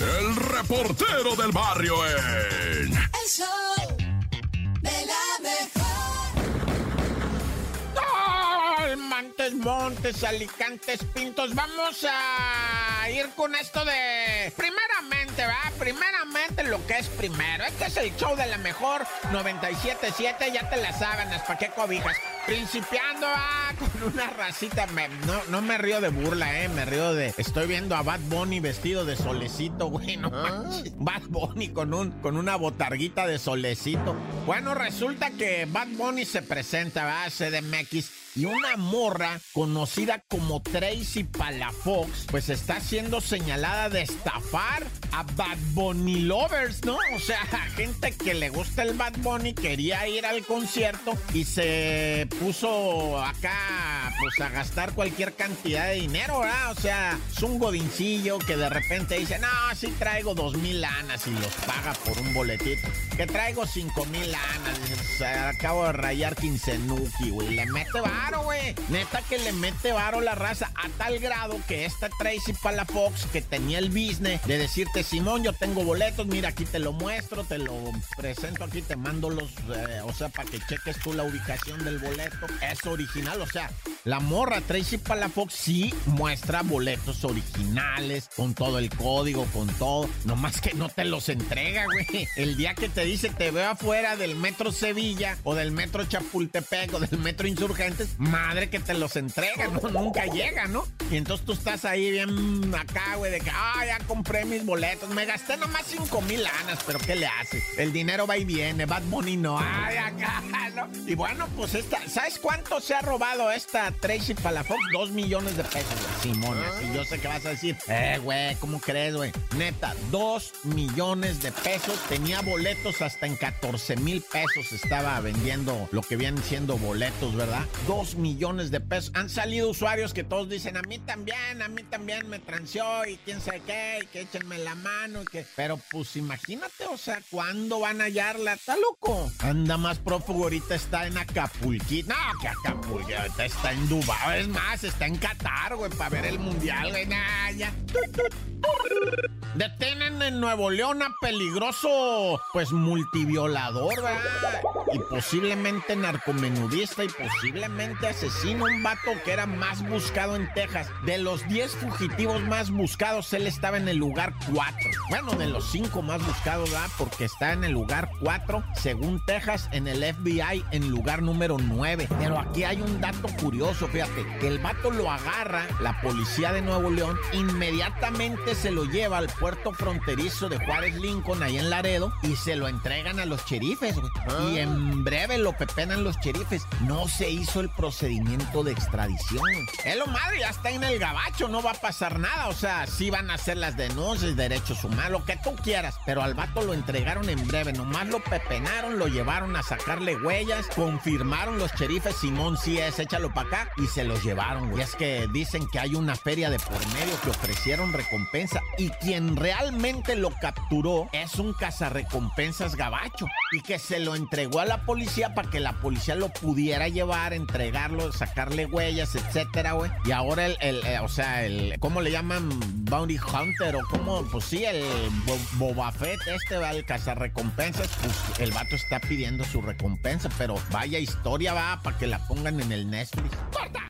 el reportero del barrio en... El show de la mejor. Montes, Montes, Alicantes, Pintos. Vamos a ir con esto de. Primeramente, ¿va? Primeramente lo que es primero. Este es el show de la mejor 97.7. Ya te la sábanas, ¿para qué cobijas? Principiando ah, con una racita. me- no, no me río de burla, eh. Me río de. Estoy viendo a Bad Bunny vestido de solecito, güey. No manches. Bad Bunny con, un, con una botarguita de solecito. Bueno, resulta que Bad Bunny se presenta, a CDMX. Y una morra conocida como Tracy Palafox, pues está siendo señalada de estafar a Bad Bunny lovers, ¿no? O sea, gente que le gusta el Bad Bunny quería ir al concierto y se puso acá, pues a gastar cualquier cantidad de dinero, ¿verdad? O sea, es un godincillo que de repente dice, no, sí traigo dos mil lanas y los paga por un boletito. Que traigo cinco mil lanas, o acabo de rayar quincenuki, güey. Le mete varo, güey. Neta que le mete varo la raza a tal grado que esta Tracy Palafox, que tenía el business de decirte, Simón, yo tengo boletos, mira, aquí te lo muestro, te lo presento aquí, te mando los, eh, o sea, para que cheques tú la ubicación del boleto. Es original, o sea, la morra Tracy Palafox sí muestra boletos originales, con todo el código, con todo. Nomás que no te los entrega, güey. El día que te dice te veo afuera del metro Sevilla o del metro Chapultepec o del metro Insurgentes, madre que te los entrega, ¿no? Nunca llega, ¿no? Y entonces tú estás ahí bien acá, güey, de que, ah, ya compré mis boletos, me gasté nomás cinco mil lanas, pero ¿qué le haces? El dinero va y viene, Bad Bunny no, ay, acá, Y bueno, pues esta, ¿sabes cuánto se ha robado esta Tracy Palafox? Dos millones de pesos, güey. Simona. Y yo sé que vas a decir, eh, güey, ¿cómo crees, güey? Neta, dos millones de pesos. Tenía boletos hasta en 14 mil pesos. Estaba vendiendo lo que vienen siendo boletos, ¿verdad? Dos millones de pesos. Han salido usuarios que todos dicen, a mí también, a mí también me transeó y quién sabe qué, y que échenme la mano y que... Pero pues imagínate, o sea, ¿cuándo van a hallarla? ¿Está loco? Anda más prófugo ahorita, está en Acapulquito. No, que Acapulco, ahorita está en Dubái. Es más, está en Qatar, güey, para ver el mundial, güey. Nah, ya. Detienen en Nuevo León a peligroso, pues multiviolador, ¿verdad? Y posiblemente narcomenudista y posiblemente asesino, un vato que era más buscado en Texas. De los 10 fugitivos más buscados, él estaba en el lugar 4. Bueno, de los 5 más buscados, ¿verdad? Porque está en el lugar 4, según Texas, en el FBI en lugar número 9. Pero aquí hay un dato curioso, fíjate, que el vato lo agarra, la policía de Nuevo León, inmediatamente se lo lleva al puerto fronterizo de Juárez Lincoln, ahí en Laredo, y se lo entregan a los cherifes, güey. Y en breve lo pepenan los cherifes. No se hizo el procedimiento de extradición. güey. Es lo madre, ya está en el gabacho, no va a pasar nada. O sea, sí van a hacer las denuncias, derechos humanos, lo que tú quieras. Pero al vato lo entregaron en breve, nomás lo pepenaron, lo llevaron a sacarle huellas, confirmaron los cherifes, Simón sí es, échalo para acá, y se los llevaron, güey. Y es que dicen que hay una feria de por medio que ofrecieron recompensa, y quien realmente lo capturó es un cazarrecompensas gabacho, y que se lo entregó a la policía para que la policía lo pudiera llevar, entregarlo, sacarle huellas, etcétera, güey. Y ahora el, el, eh, o sea, el, ¿cómo le llaman? Bounty Hunter, o cómo, pues sí, el Bo- Boba Fett, este va el cazarrecompensas, pues el vato está pidiendo su recompensa, pero vaya historia va para que la pongan en el Netflix. ¡Corta!